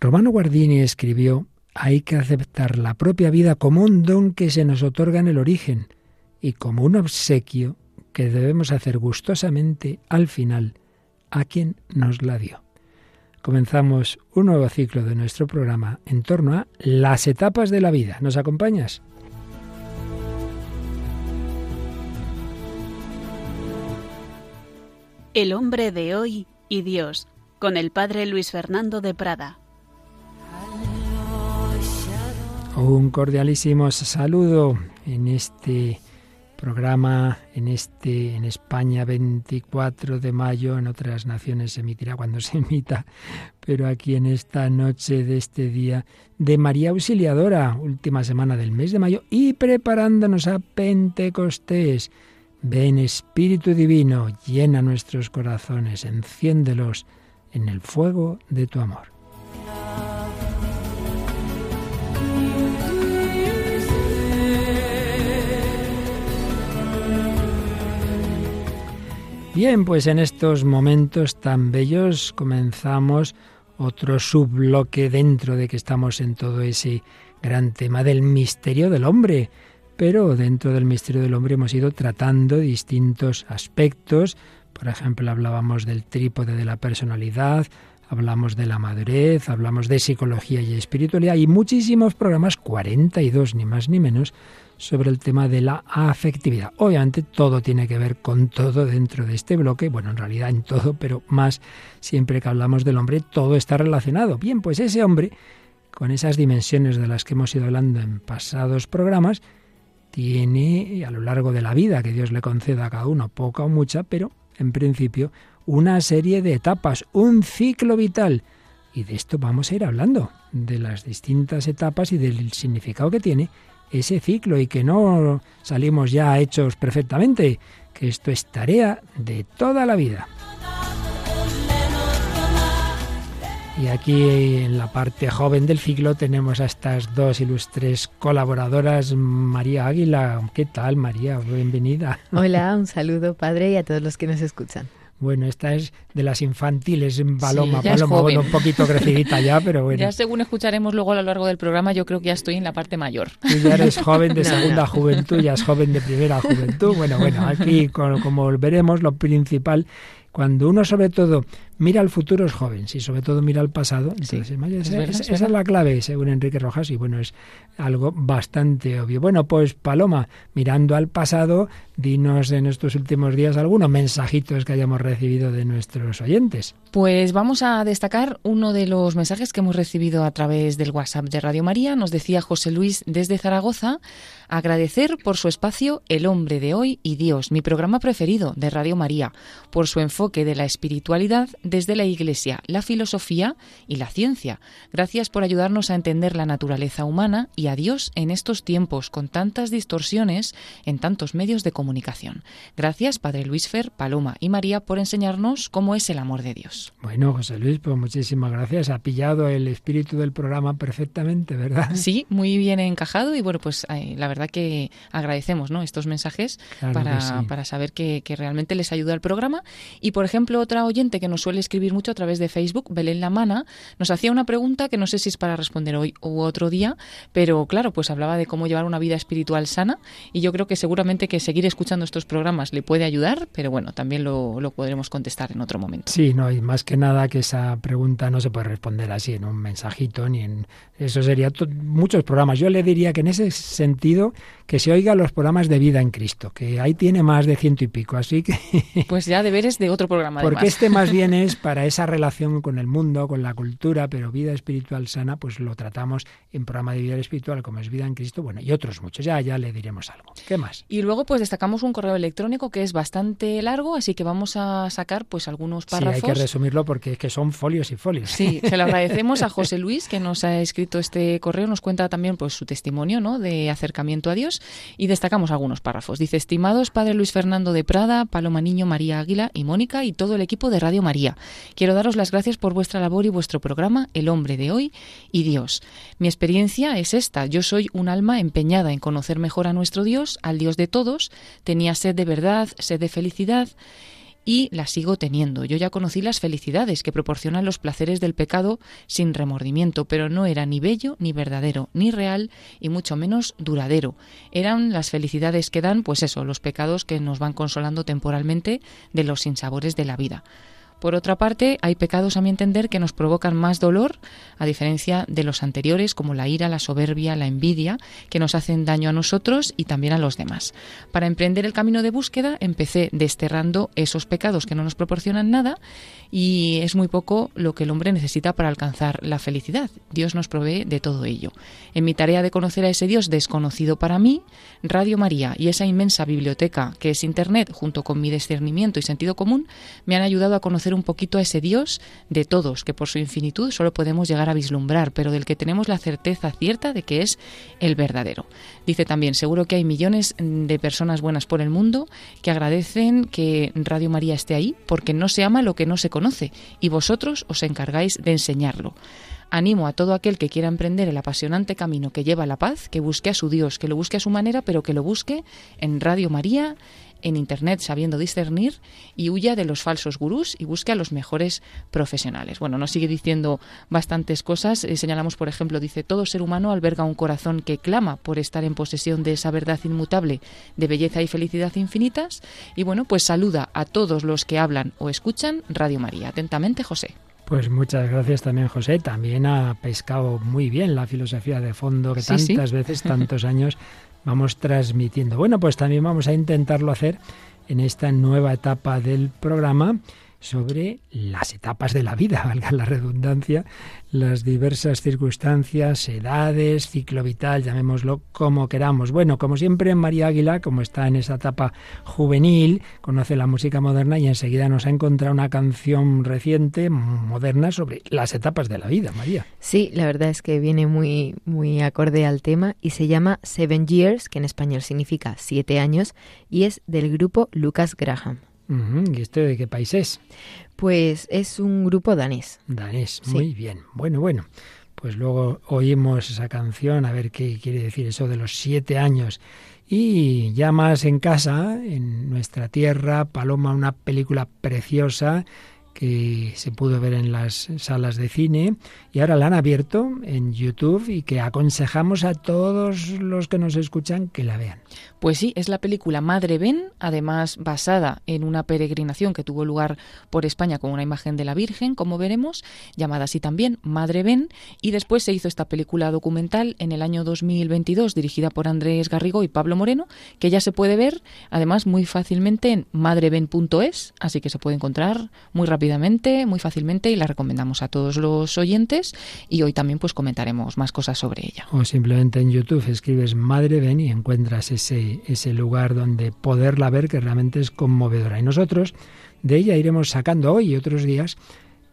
Romano Guardini escribió, hay que aceptar la propia vida como un don que se nos otorga en el origen y como un obsequio que debemos hacer gustosamente al final a quien nos la dio. Comenzamos un nuevo ciclo de nuestro programa en torno a las etapas de la vida. ¿Nos acompañas? El hombre de hoy y Dios, con el padre Luis Fernando de Prada. Un cordialísimo saludo en este programa en este en España 24 de mayo, en otras naciones se emitirá cuando se emita, pero aquí en esta noche de este día de María Auxiliadora, última semana del mes de mayo y preparándonos a Pentecostés. Ven Espíritu Divino, llena nuestros corazones, enciéndelos en el fuego de tu amor. Bien, pues en estos momentos tan bellos comenzamos otro subbloque dentro de que estamos en todo ese gran tema del misterio del hombre. Pero dentro del misterio del hombre hemos ido tratando distintos aspectos. Por ejemplo, hablábamos del trípode de la personalidad, hablamos de la madurez, hablamos de psicología y espiritualidad y muchísimos programas, 42 ni más ni menos, sobre el tema de la afectividad. Obviamente todo tiene que ver con todo dentro de este bloque, bueno, en realidad en todo, pero más siempre que hablamos del hombre, todo está relacionado. Bien, pues ese hombre, con esas dimensiones de las que hemos ido hablando en pasados programas, tiene a lo largo de la vida que Dios le conceda a cada uno, poca o mucha, pero en principio una serie de etapas, un ciclo vital. Y de esto vamos a ir hablando, de las distintas etapas y del significado que tiene ese ciclo y que no salimos ya hechos perfectamente, que esto es tarea de toda la vida. Y aquí en la parte joven del ciclo tenemos a estas dos ilustres colaboradoras, María Águila. ¿Qué tal, María? Bienvenida. Hola, un saludo, padre, y a todos los que nos escuchan. Bueno, esta es de las infantiles, en Paloma, Paloma, bueno, un poquito crecidita ya, pero bueno. Ya según escucharemos luego a lo largo del programa, yo creo que ya estoy en la parte mayor. Tú ya eres joven de segunda juventud, ya es joven de primera juventud. Bueno, bueno, aquí como veremos, lo principal cuando uno sobre todo mira al futuro es joven, si sobre todo mira al pasado, entonces esa, es la clave, según Enrique Rojas, y bueno, es algo bastante obvio. Bueno, pues Paloma, mirando al pasado, dinos en estos últimos días algunos mensajitos que hayamos recibido de nuestros oyentes. Pues vamos a destacar uno de los mensajes que hemos recibido a través del WhatsApp de Radio María. Nos decía José Luis desde Zaragoza, agradecer por su espacio El hombre de hoy y Dios, mi programa preferido de Radio María, por su enfoque de la espiritualidad desde la Iglesia, la filosofía y la ciencia. Gracias por ayudarnos a entender la naturaleza humana y a Dios en estos tiempos con tantas distorsiones en tantos medios de comunicación. Gracias, Padre Luis Fer, Paloma y María, por enseñarnos cómo es el amor de Dios. Bueno, José Luis, pues muchísimas gracias. Ha pillado el espíritu del programa perfectamente, ¿verdad? Sí, muy bien encajado y bueno, pues eh, la verdad que agradecemos ¿no? estos mensajes para, para, saber que, que realmente les ayuda al programa. Y por ejemplo, otra oyente que nos suele escribir mucho a través de Facebook, Belén Lamana, nos hacía una pregunta que no sé si es para responder hoy u otro día, pero claro, pues hablaba de cómo llevar una vida espiritual sana y yo creo que seguramente que seguir escuchando estos programas le puede ayudar, pero bueno, también lo, lo podremos contestar en otro momento. Sí, no, y más que nada que esa pregunta no se puede responder así en un mensajito ni en... Eso sería muchos programas. Yo le diría que en ese sentido que se oiga los programas de vida en Cristo, que ahí tiene más de ciento y pico, así que... Pues ya deberes de otro programa. Porque este más bien es para esa relación con el mundo, con la cultura, pero vida espiritual sana, pues lo tratamos en programa de vida espiritual como es vida en Cristo, bueno, y otros muchos, ya, ya le diremos algo. ¿Qué más? Y luego pues destacamos un correo electrónico que es bastante largo, así que vamos a sacar pues algunos párrafos. Sí, hay que resumirlo porque es que son folios y folios. Sí, se lo agradecemos a José Luis que nos ha escrito este correo, nos cuenta también pues su testimonio, ¿no?, de acercamiento a Dios y destacamos algunos párrafos. Dice, estimados Padre Luis Fernando de Prada, Paloma Niño, María Águila y Mónica y todo el equipo de Radio María. Quiero daros las gracias por vuestra labor y vuestro programa El hombre de hoy y Dios. Mi experiencia es esta. Yo soy un alma empeñada en conocer mejor a nuestro Dios, al Dios de todos. Tenía sed de verdad, sed de felicidad y la sigo teniendo. Yo ya conocí las felicidades que proporcionan los placeres del pecado sin remordimiento, pero no era ni bello, ni verdadero, ni real, y mucho menos duradero. Eran las felicidades que dan, pues eso, los pecados que nos van consolando temporalmente de los sinsabores de la vida. Por otra parte, hay pecados a mi entender que nos provocan más dolor, a diferencia de los anteriores, como la ira, la soberbia, la envidia, que nos hacen daño a nosotros y también a los demás. Para emprender el camino de búsqueda, empecé desterrando esos pecados que no nos proporcionan nada y es muy poco lo que el hombre necesita para alcanzar la felicidad. Dios nos provee de todo ello. En mi tarea de conocer a ese Dios desconocido para mí, Radio María y esa inmensa biblioteca que es Internet, junto con mi discernimiento y sentido común, me han ayudado a conocer un poquito a ese Dios de todos, que por su infinitud solo podemos llegar a vislumbrar, pero del que tenemos la certeza cierta de que es el verdadero. Dice también, seguro que hay millones de personas buenas por el mundo que agradecen que Radio María esté ahí, porque no se ama lo que no se conoce, y vosotros os encargáis de enseñarlo. Animo a todo aquel que quiera emprender el apasionante camino que lleva a la paz, que busque a su Dios, que lo busque a su manera, pero que lo busque en Radio María, en Internet sabiendo discernir y huya de los falsos gurús y busque a los mejores profesionales. Bueno, nos sigue diciendo bastantes cosas. Eh, señalamos, por ejemplo, dice, todo ser humano alberga un corazón que clama por estar en posesión de esa verdad inmutable de belleza y felicidad infinitas. Y bueno, pues saluda a todos los que hablan o escuchan Radio María. Atentamente, José. Pues muchas gracias también, José. También ha pescado muy bien la filosofía de fondo que tantas veces, tantos años vamos transmitiendo. Bueno, pues también vamos a intentarlo hacer en esta nueva etapa del programa sobre las etapas de la vida, valga la redundancia, las diversas circunstancias, edades, ciclo vital, llamémoslo como queramos. Bueno, como siempre, María Águila, como está en esa etapa juvenil, conoce la música moderna y enseguida nos ha encontrado una canción reciente, moderna, sobre las etapas de la vida, María. Sí, la verdad es que viene muy, muy acorde al tema y se llama Seven Years, que en español significa siete años, y es del grupo Lucas Graham. ¿Y esto de qué país es? Pues es un grupo danés. Danés, muy bien. Bueno, bueno. Pues luego oímos esa canción, a ver qué quiere decir eso de los siete años. Y ya más en casa, en nuestra tierra, Paloma, una película preciosa que se pudo ver en las salas de cine y ahora la han abierto en YouTube y que aconsejamos a todos los que nos escuchan que la vean. Pues sí, es la película Madre Ben, además basada en una peregrinación que tuvo lugar por España con una imagen de la Virgen, como veremos, llamada así también Madre Ben, y después se hizo esta película documental en el año 2022 dirigida por Andrés Garrigo y Pablo Moreno, que ya se puede ver además muy fácilmente en madreben.es, así que se puede encontrar muy muy fácilmente y la recomendamos a todos los oyentes y hoy también pues comentaremos más cosas sobre ella. O simplemente en YouTube escribes Madre Ben y encuentras ese ese, lugar donde poderla ver que realmente es conmovedora. Y nosotros de ella iremos sacando hoy y otros días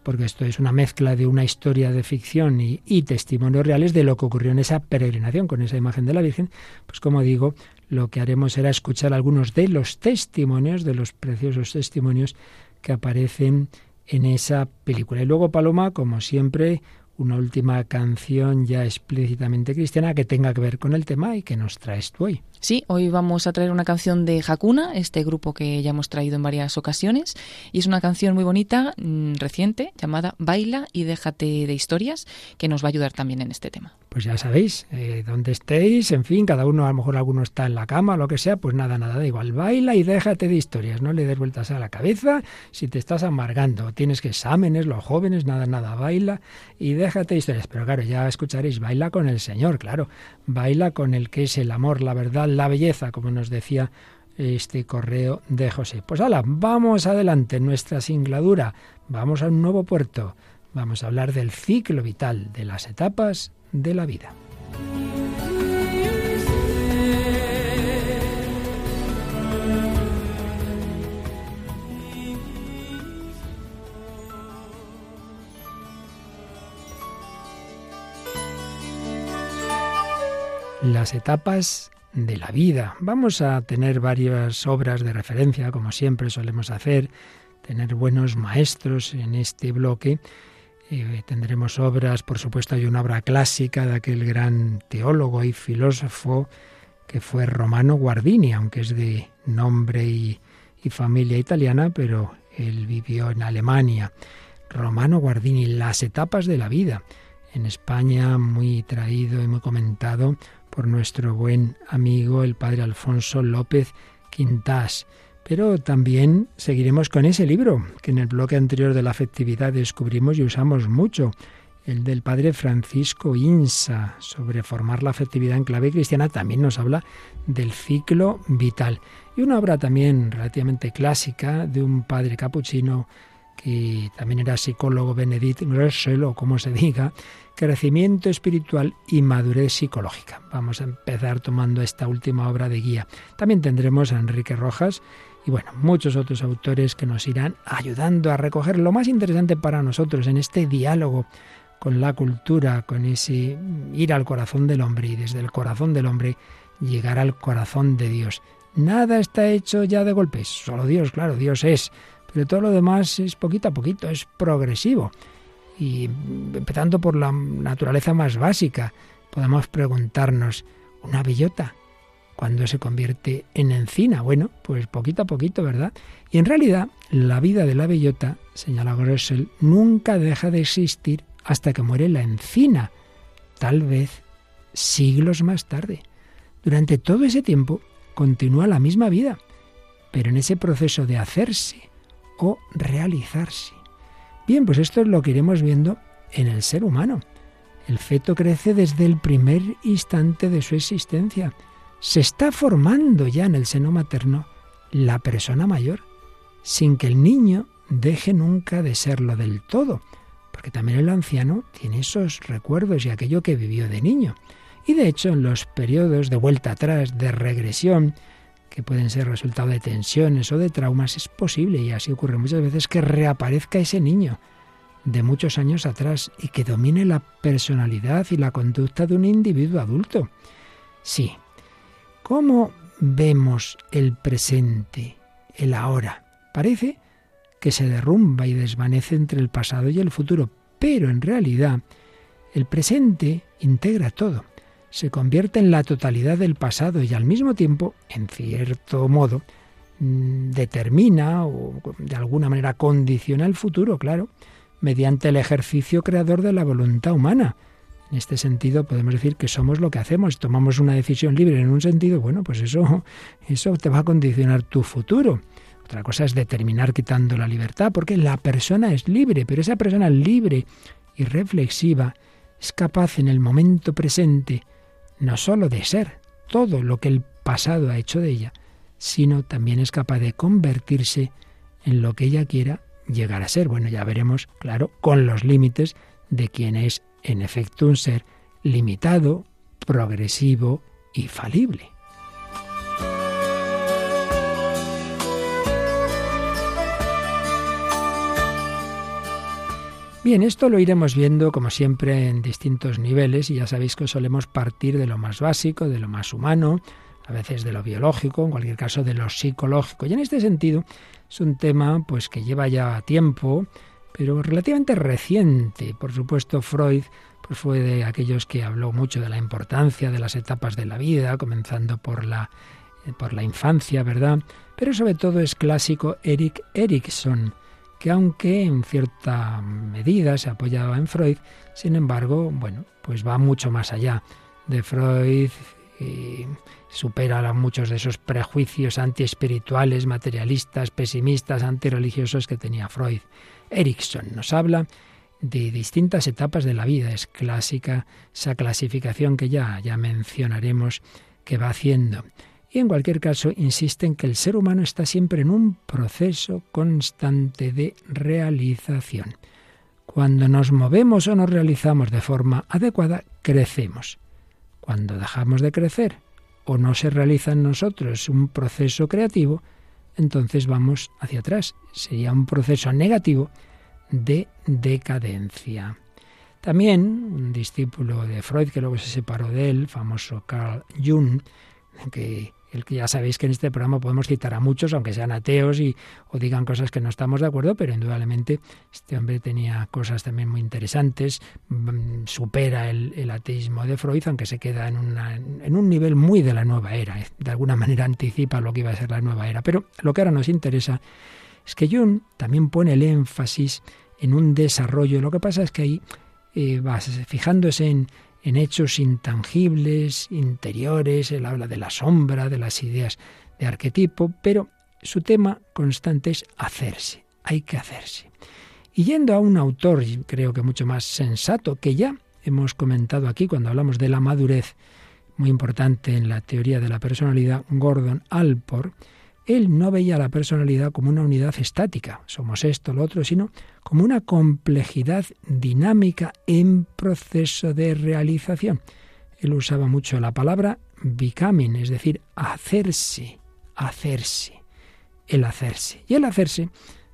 porque esto es una mezcla de una historia de ficción y, testimonios reales de lo que ocurrió en esa peregrinación con esa imagen de la Virgen, pues como digo, lo que haremos será escuchar algunos de los testimonios, de los preciosos testimonios que aparecen en esa película. Y luego Paloma, como siempre, una última canción ya explícitamente cristiana que tenga que ver con el tema y que nos traes tú hoy. Sí, hoy vamos a traer una canción de Hakuna, este grupo que ya hemos traído en varias ocasiones, y es una canción muy bonita, mm, reciente, llamada Baila y déjate de historias, que nos va a ayudar también en este tema. Pues ya sabéis, eh, donde estéis, en fin, cada uno, a lo mejor alguno está en la cama lo que sea, pues nada, nada, da igual, baila y déjate de historias, no le des vueltas a la cabeza si te estás amargando, tienes que exámenes, los jóvenes, nada, nada, baila y déjate de historias, pero claro, ya escucharéis, baila con el Señor, claro, baila con el que es el amor, la verdad, la belleza, como nos decía este correo de José. Pues hala, vamos adelante en nuestra singladura, vamos a un nuevo puerto, vamos a hablar del ciclo vital, de las etapas de la vida. Las etapas de la vida. Vamos a tener varias obras de referencia, como siempre solemos hacer, tener buenos maestros en este bloque. Eh, tendremos obras, por supuesto hay una obra clásica de aquel gran teólogo y filósofo que fue Romano Guardini, aunque es de nombre y, y familia italiana, pero él vivió en Alemania. Romano Guardini, Las etapas de la vida. En España, muy traído y muy comentado por nuestro buen amigo el padre Alfonso López Quintás. Pero también seguiremos con ese libro que en el bloque anterior de la afectividad descubrimos y usamos mucho, el del padre Francisco Insa, sobre formar la afectividad en clave cristiana, también nos habla del ciclo vital. Y una obra también relativamente clásica de un padre capuchino que también era psicólogo, Benedict Gressel, o como se diga, crecimiento espiritual y madurez psicológica. Vamos a empezar tomando esta última obra de guía. También tendremos a Enrique Rojas y bueno, muchos otros autores que nos irán ayudando a recoger lo más interesante para nosotros en este diálogo con la cultura, con ese ir al corazón del hombre y desde el corazón del hombre llegar al corazón de Dios. Nada está hecho ya de golpes, solo Dios, claro, Dios es, pero todo lo demás es poquito a poquito, es progresivo. Y empezando por la naturaleza más básica, podemos preguntarnos, ¿una bellota? cuando se convierte en encina? Bueno, pues poquito a poquito, ¿verdad? Y en realidad, la vida de la bellota, señala Gressel, nunca deja de existir hasta que muere la encina, tal vez siglos más tarde. Durante todo ese tiempo continúa la misma vida, pero en ese proceso de hacerse o realizarse. Bien, pues esto es lo que iremos viendo en el ser humano. El feto crece desde el primer instante de su existencia. Se está formando ya en el seno materno la persona mayor, sin que el niño deje nunca de serlo del todo, porque también el anciano tiene esos recuerdos y aquello que vivió de niño. Y de hecho, en los periodos de vuelta atrás, de regresión, que pueden ser resultado de tensiones o de traumas, es posible, y así ocurre muchas veces, que reaparezca ese niño de muchos años atrás y que domine la personalidad y la conducta de un individuo adulto. Sí. ¿Cómo vemos el presente, el ahora? Parece que se derrumba y desvanece entre el pasado y el futuro, pero en realidad el presente integra todo, se convierte en la totalidad del pasado y al mismo tiempo, en cierto modo, mm, determina o de alguna manera condiciona el futuro, claro, mediante el ejercicio creador de la voluntad humana. En este sentido podemos decir que somos lo que hacemos, tomamos una decisión libre en un sentido, bueno, pues eso eso te va a condicionar tu futuro. Otra cosa es determinar quitando la libertad, porque la persona es libre, pero esa persona libre y reflexiva es capaz en el momento presente no sólo de ser todo lo que el pasado ha hecho de ella, sino también es capaz de convertirse en lo que ella quiera llegar a ser. Bueno, ya veremos, claro, con los límites de quien es en efecto un ser limitado, progresivo y falible. Bien, esto lo iremos viendo como siempre en distintos niveles y ya sabéis que solemos partir de lo más básico, de lo más humano, a veces de lo biológico, en cualquier caso de lo psicológico. Y en este sentido es un tema pues que lleva ya tiempo, pero relativamente reciente. Por supuesto, Freud pues fue de aquellos que habló mucho de la importancia de las etapas de la vida, comenzando por la por la infancia, ¿verdad? Pero sobre todo es clásico Eric Erikson que aunque en cierta medida se apoyaba en Freud, sin embargo, bueno, pues va mucho más allá de Freud y supera muchos de esos prejuicios antiespirituales, materialistas, pesimistas, antirreligiosos que tenía Freud. Erickson nos habla de distintas etapas de la vida, es clásica esa clasificación que ya, ya mencionaremos que va haciendo y en cualquier caso insiste en que el ser humano está siempre en un proceso constante de realización. Cuando nos movemos o nos realizamos de forma adecuada, crecemos. Cuando dejamos de crecer o no se realiza en nosotros un proceso creativo, entonces vamos hacia atrás. Sería un proceso negativo de decadencia. También un discípulo de Freud, que luego se separó de él, famoso Carl Jung, que el que ya sabéis que en este programa podemos citar a muchos, aunque sean ateos y o digan cosas que no estamos de acuerdo, pero indudablemente este hombre tenía cosas también muy interesantes, mm, supera el, ateísmo de Freud, aunque se queda en, en un nivel muy de la nueva era, eh, de alguna manera anticipa lo que iba a ser la nueva era. Pero lo que ahora nos interesa Es que Jung también pone el énfasis en un desarrollo. Lo que pasa es que ahí eh, va fijándose en, en hechos intangibles, interiores, él habla de la sombra, de las ideas de arquetipo, pero su tema constante es hacerse, hay que hacerse. Y yendo a un autor, creo que mucho más sensato, que ya hemos comentado aquí cuando hablamos de la madurez, muy importante en la teoría de la personalidad, Gordon Alport, él no veía la personalidad como una unidad estática, somos esto, lo otro, sino como una complejidad dinámica en proceso de realización. Él usaba mucho la palabra becoming, es decir, hacerse, hacerse, el hacerse. Y el hacerse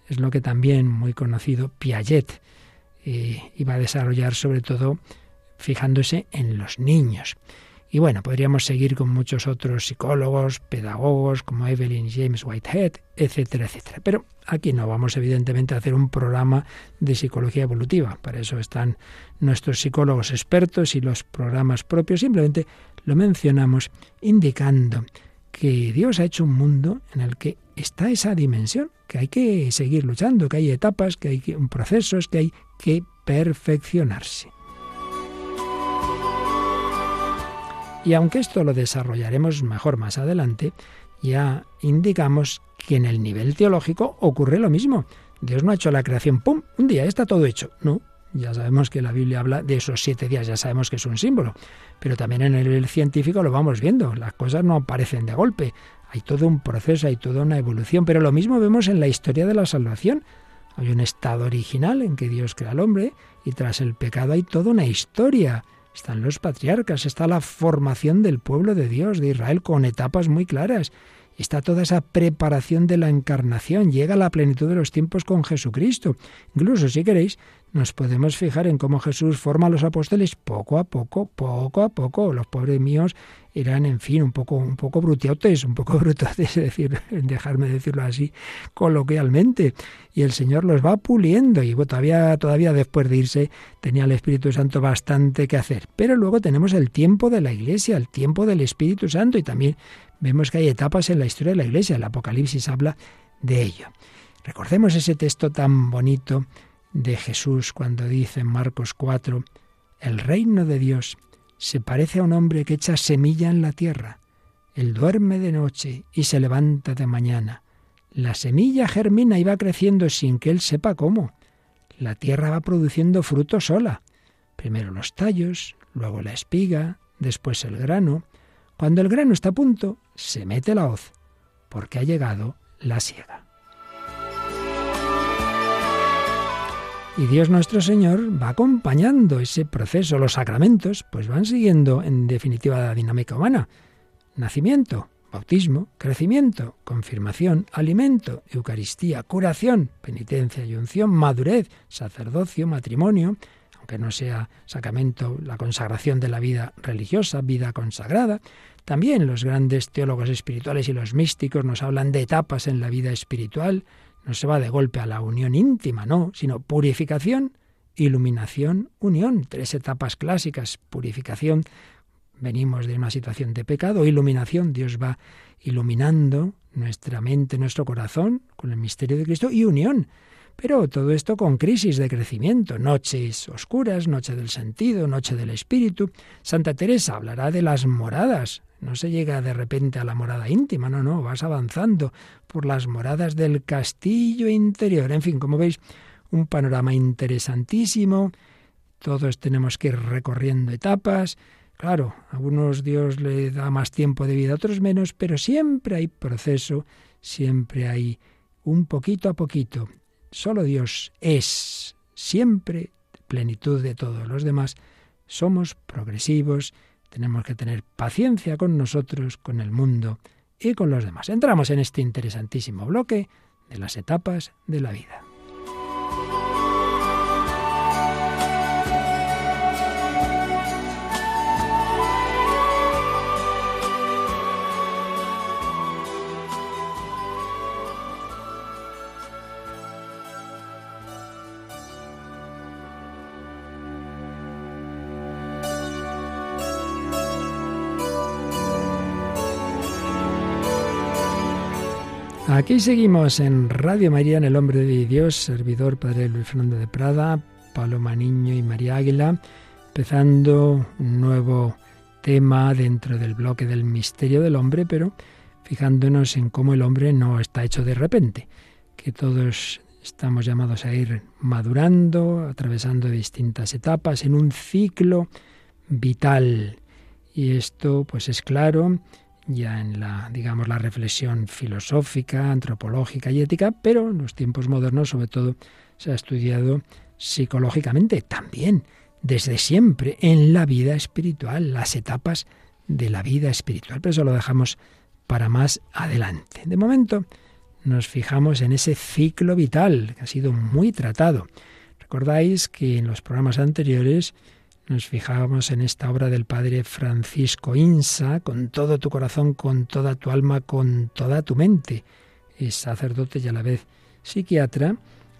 es lo que también muy conocido Piaget eh, iba a desarrollar sobre todo fijándose en los niños. Y bueno, podríamos seguir con muchos otros psicólogos, pedagogos como Evelyn James Whitehead, etcétera, etcétera. Pero aquí no vamos evidentemente a hacer un programa de psicología evolutiva. Para eso están nuestros psicólogos expertos y los programas propios. Simplemente lo mencionamos indicando que Dios ha hecho un mundo en el que está esa dimensión, que hay que seguir luchando, que hay etapas, que hay procesos, que hay que perfeccionarse. Y aunque esto lo desarrollaremos mejor más adelante, ya indicamos que en el nivel teológico ocurre lo mismo. Dios no ha hecho la creación, ¡pum!, un día está todo hecho. No, ya sabemos que la Biblia habla de esos siete días, ya sabemos que es un símbolo, pero también en el científico lo vamos viendo, las cosas no aparecen de golpe, hay todo un proceso, hay toda una evolución, pero lo mismo vemos en la historia de la salvación. Hay un estado original en que Dios crea al hombre y tras el pecado hay toda una historia están los patriarcas, está la formación del pueblo de Dios, de Israel, con etapas muy claras. Está toda esa preparación de la encarnación, llega la plenitud de los tiempos con Jesucristo. Incluso, si queréis, nos podemos fijar en cómo Jesús forma a los apóstoles poco a poco, poco a poco. Los pobres míos eran, en fin, un poco, un poco brutiotes, un poco brutotes, es decir, dejarme decirlo así coloquialmente. Y el Señor los va puliendo y todavía, todavía después de irse tenía el Espíritu Santo bastante que hacer. Pero luego tenemos el tiempo de la Iglesia, el tiempo del Espíritu Santo y también vemos que hay etapas en la historia de la Iglesia. El Apocalipsis habla de ello. Recordemos ese texto tan bonito de Jesús cuando dice en Marcos 4, el reino de Dios se parece a un hombre que echa semilla en la tierra. Él duerme de noche y se levanta de mañana. La semilla germina y va creciendo sin que él sepa cómo. La tierra va produciendo fruto sola. Primero los tallos, luego la espiga, después el grano. Cuando el grano está a punto, se mete la hoz, porque ha llegado la siega. Y Dios nuestro Señor va acompañando ese proceso. Los sacramentos pues van siguiendo en definitiva la dinámica humana. Nacimiento, bautismo, crecimiento, confirmación, alimento, Eucaristía, curación, penitencia y unción, madurez, sacerdocio, matrimonio, aunque no sea sacramento la consagración de la vida religiosa, vida consagrada. También los grandes teólogos espirituales y los místicos nos hablan de etapas en la vida espiritual, no se va de golpe a la unión íntima, no, sino purificación, iluminación, unión. Tres etapas clásicas. Purificación, venimos de una situación de pecado. Iluminación, Dios va iluminando nuestra mente, nuestro corazón con el misterio de Cristo. Y unión. Pero todo esto con crisis de crecimiento, noches oscuras, noche del sentido, noche del espíritu. Santa Teresa hablará de las moradas, no se llega de repente a la morada íntima, no, no, vas avanzando por las moradas del castillo interior. En fin, como veis, un panorama interesantísimo. Todos tenemos que ir recorriendo etapas. Claro, a algunos Dios le da más tiempo de vida, a otros menos, pero siempre hay proceso, siempre hay un poquito a poquito. Solo Dios es siempre plenitud de todos los demás. Somos progresivos tenemos que tener paciencia con nosotros, con el mundo y con los demás. Entramos en este interesantísimo bloque de las etapas de la vida. Aquí seguimos en Radio María, en El Hombre de Dios, servidor Padre Luis Fernando de Prada, Paloma Niño y María Águila, empezando un nuevo tema dentro del bloque del misterio del hombre, pero fijándonos en cómo el hombre no está hecho de repente, que todos estamos llamados a ir madurando, atravesando distintas etapas en un ciclo vital. Y esto pues es claro ya en la digamos la reflexión filosófica, antropológica y ética, pero en los tiempos modernos sobre todo se ha estudiado psicológicamente también desde siempre en la vida espiritual, las etapas de la vida espiritual. Pero eso lo dejamos para más adelante. De momento nos fijamos en ese ciclo vital que ha sido muy tratado. Recordáis que en los programas anteriores nos fijábamos en esta obra del padre Francisco Insa, con todo tu corazón, con toda tu alma, con toda tu mente. Es sacerdote y a la vez psiquiatra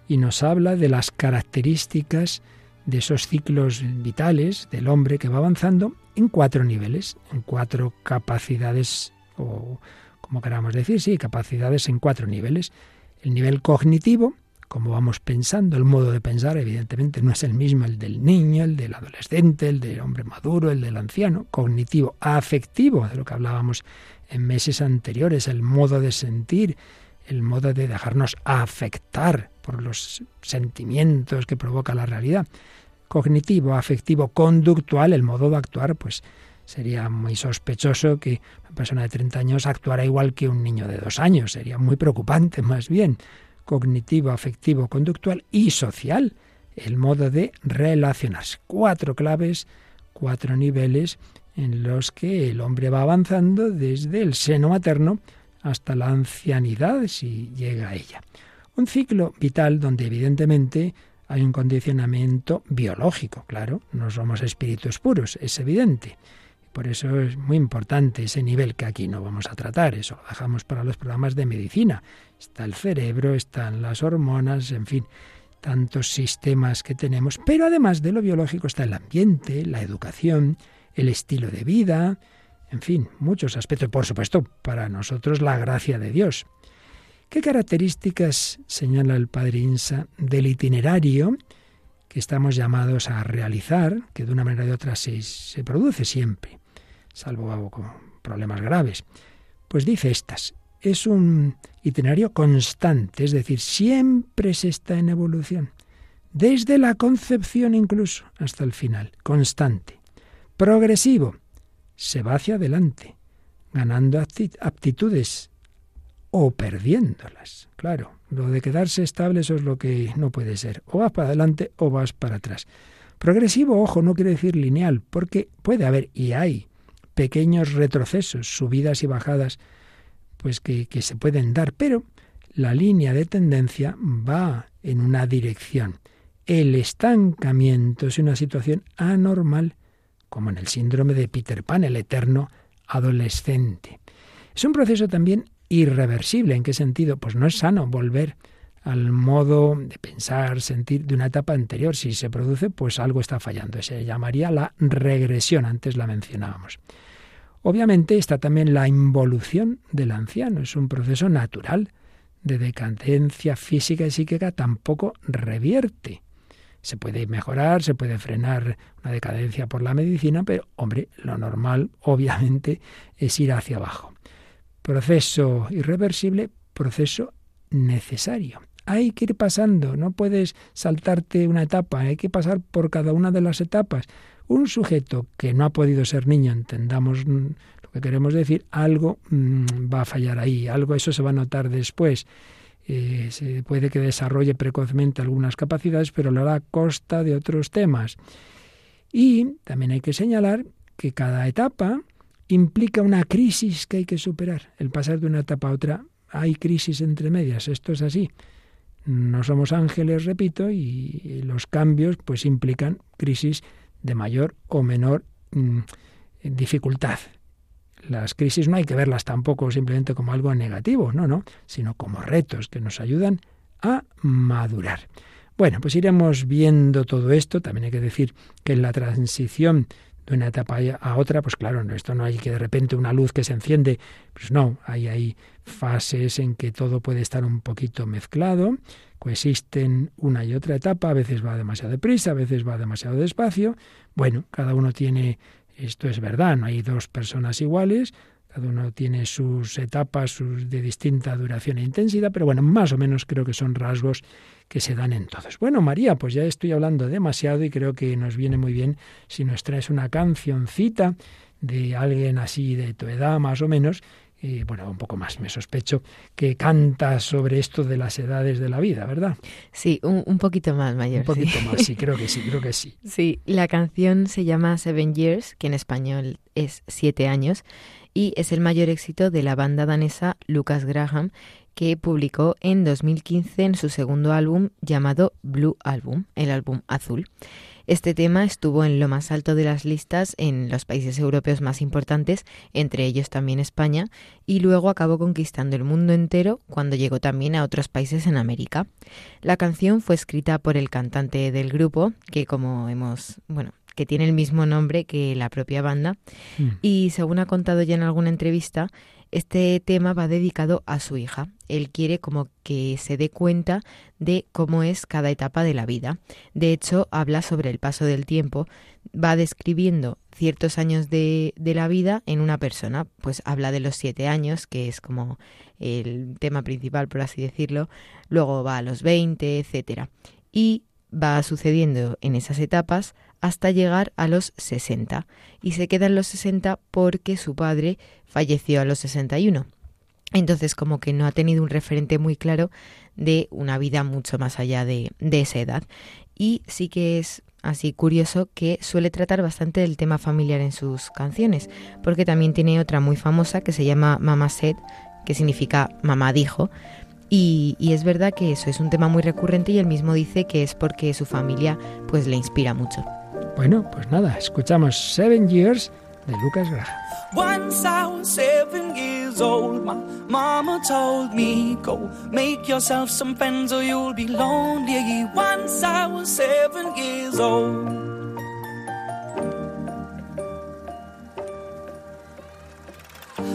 y nos habla de las características de esos ciclos vitales del hombre que va avanzando en cuatro niveles, en cuatro capacidades, o como queramos decir, sí, capacidades en cuatro niveles. El nivel cognitivo, como vamos pensando, el modo de pensar, evidentemente, no es el mismo el del niño, el del adolescente, el del hombre maduro, el del anciano. Cognitivo, afectivo, de lo que hablábamos en meses anteriores, el modo de sentir, el modo de dejarnos afectar por los sentimientos que provoca la realidad. Cognitivo, afectivo, conductual, el modo de actuar, pues sería muy sospechoso que una persona de 30 años actuara igual que un niño de dos años, sería muy preocupante más bien. Cognitivo, afectivo, conductual y social, el modo de relacionarse. Cuatro claves, cuatro niveles en los que el hombre va avanzando desde el seno materno hasta la ancianidad, si llega a ella. Un ciclo vital donde evidentemente hay un condicionamiento biológico, claro, no somos espíritus puros, es evidente. Por eso es muy importante ese nivel que aquí no vamos a tratar, eso lo dejamos para los programas de medicina. Está el cerebro, están las hormonas, en fin, tantos sistemas que tenemos, pero además de lo biológico está el ambiente, la educación, el estilo de vida, en fin, muchos aspectos. Por supuesto, para nosotros la gracia de Dios. ¿Qué características señala el Padre Insa del itinerario que estamos llamados a realizar, que de una manera u otra se, se produce siempre, salvo con problemas graves? Pues dice estas. Es un itinerario constante, es decir, siempre se está en evolución, desde la concepción incluso hasta el final, constante, progresivo, se va hacia adelante, ganando aptitudes o perdiéndolas. Claro, lo de quedarse estable eso es lo que no puede ser. O vas para adelante o vas para atrás. Progresivo, ojo, no quiere decir lineal, porque puede haber y hay pequeños retrocesos, subidas y bajadas, pues que, se pueden dar, pero la línea de tendencia va en una dirección. El estancamiento es una situación anormal como en el síndrome de Peter Pan, el eterno adolescente. Es un proceso también irreversible. ¿En qué sentido? Pues no es sano volver al modo de pensar, sentir de una etapa anterior. Si se produce, pues algo está fallando. Se llamaría la regresión, antes la mencionábamos. Obviamente está también la involución del anciano. Es un proceso natural de decadencia física y psíquica, tampoco revierte. Se puede mejorar, se puede frenar una decadencia por la medicina, pero hombre, lo normal obviamente es ir hacia abajo. Proceso irreversible, proceso necesario. Hay que ir pasando, no puedes saltarte una etapa, hay que pasar por cada una de las etapas. Un sujeto que no ha podido ser niño, entendamos lo que queremos decir, algo mm, va a fallar ahí, algo eso se va a notar después. Eh, se puede que desarrolle precozmente algunas capacidades, pero lo hará a costa de otros temas. Y también hay que señalar que cada etapa implica una crisis que hay que superar. El pasar de una etapa a otra, hay crisis entre medias, esto es así. No somos ángeles, repito, y los cambios pues implican crisis de mayor o menor mm, dificultad las crisis no hay que verlas tampoco simplemente como algo negativo, no, no, sino como retos que nos ayudan a madurar. Bueno, pues iremos viendo todo esto. También hay que decir que en la transición de una etapa a otra, pues claro, esto no hay que de repente una luz que se enciende, pues no, hay, hay fases en que todo puede estar un poquito mezclado, coexisten una y otra etapa, a veces va demasiado deprisa, a veces va demasiado despacio. Bueno, cada uno tiene, esto es verdad, no hay dos personas iguales, cada uno tiene sus etapas sus de distinta duración e intensidad, pero bueno, más o menos creo que son rasgos que se dan en todos. Bueno, María, pues ya estoy hablando demasiado y creo que nos viene muy bien si nos traes una cancioncita de alguien así de tu edad más o menos, y bueno, un poco más, me sospecho, que canta sobre esto de las edades de la vida, ¿verdad? Sí, un, poquito más mayor. Un poquito más, sí, creo que sí, creo que sí. Sí, la canción se llama Seven Years, que en español es Siete años, y es el mayor éxito de la banda danesa Lucas Graham, que publicó en 2015 en su segundo álbum llamado Blue Album, el álbum azul. Este tema estuvo en lo más alto de las listas en los países europeos más importantes, entre ellos también España, y luego acabó conquistando el mundo entero cuando llegó también a otros países en América. La canción fue escrita por el cantante del grupo, que como hemos, bueno, que tiene el mismo nombre que la propia banda. Mm. Y según ha contado ya en alguna entrevista, este tema va dedicado a su hija. Él quiere como que se dé cuenta de cómo es cada etapa de la vida. De hecho, habla sobre el paso del tiempo, va describiendo ciertos años de, de la vida en una persona. Pues habla de los siete años, que es como el tema principal, por así decirlo. Luego va a los veinte, etcétera. Y va sucediendo en esas etapas hasta llegar a los 60 y se queda en los 60 porque su padre falleció a los 61. Entonces como que no ha tenido un referente muy claro de una vida mucho más allá de, esa edad. Y sí que es así curioso que suele tratar bastante del tema familiar en sus canciones, porque también tiene otra muy famosa que se llama Mama Said, que significa mamá dijo, y, y, es verdad que eso es un tema muy recurrente y él mismo dice que es porque su familia pues le inspira mucho. Bueno, pues nada, escuchamos Seven Years de Lucas Graham. Once I was seven years old, my mama told me, Go make yourself some friends or you'll be lonely. Once I was seven years old.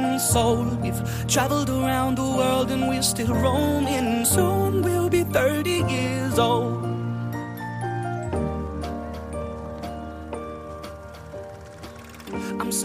Been sold. We've traveled around the world and we're still roaming. Soon we'll be 30 years old.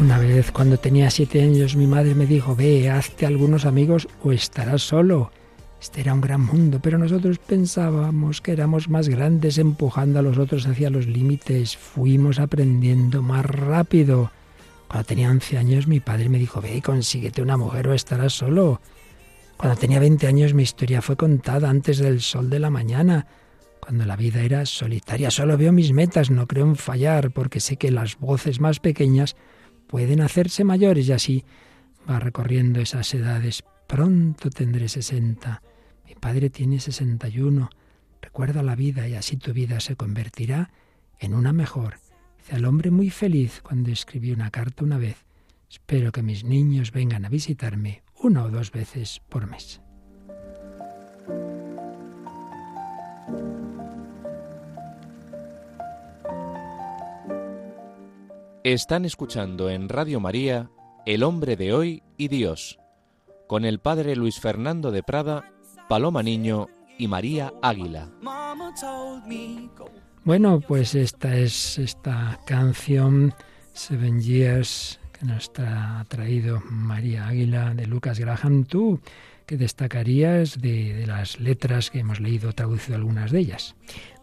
Una vez cuando tenía siete años mi madre me dijo, ve, hazte algunos amigos o estarás solo. Este era un gran mundo, pero nosotros pensábamos que éramos más grandes empujando a los otros hacia los límites. Fuimos aprendiendo más rápido. Cuando tenía 11 años mi padre me dijo, ve, consíguete una mujer o estarás solo. Cuando tenía 20 años mi historia fue contada antes del sol de la mañana. Cuando la vida era solitaria, solo veo mis metas, no creo en fallar, porque sé que las voces más pequeñas pueden hacerse mayores y así va recorriendo esas edades. Pronto tendré 60 mi padre tiene 61. Recuerda la vida y así tu vida se convertirá en una mejor. Dice al hombre muy feliz cuando escribí una carta una vez. Espero que mis niños vengan a visitarme una o dos veces por mes. Están escuchando en Radio María El hombre de hoy y Dios, con el padre Luis Fernando de Prada Paloma Niño y María Águila. Bueno, pues esta es esta canción Seven Years que nos ha traído María Águila de Lucas Graham. ¿Tú qué destacarías de, de las letras que hemos leído, traducido algunas de ellas?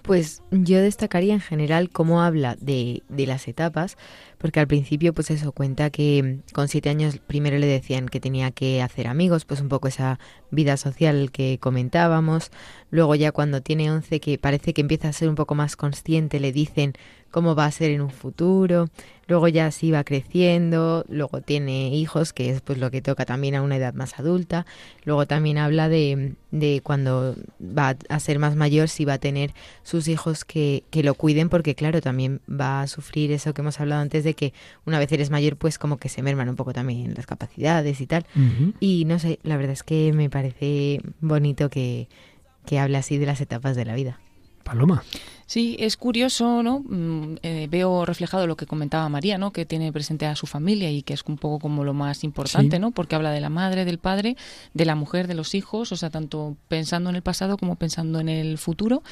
Pues yo destacaría en general cómo habla de, de, las etapas, porque al principio pues eso cuenta que con siete años primero le decían que tenía que hacer amigos, pues un poco esa vida social que comentábamos, luego ya cuando tiene once que parece que empieza a ser un poco más consciente le dicen cómo va a ser en un futuro, luego ya sí va creciendo, luego tiene hijos, que es pues lo que toca también a una edad más adulta, luego también habla de, de cuando va a ser más mayor, si va a tener sus hijos que, que lo cuiden, porque claro, también va a sufrir eso que hemos hablado antes de que una vez eres mayor, pues como que se merman un poco también las capacidades y tal. Uh -huh. Y no sé, la verdad es que me parece bonito que, que hable así de las etapas de la vida. Paloma. Sí, es curioso, ¿no? Mm, eh, veo reflejado lo que comentaba María, ¿no? Que tiene presente a su familia y que es un poco como lo más importante, sí. ¿no? Porque habla de la madre, del padre, de la mujer, de los hijos, o sea, tanto pensando en el pasado como pensando en el futuro.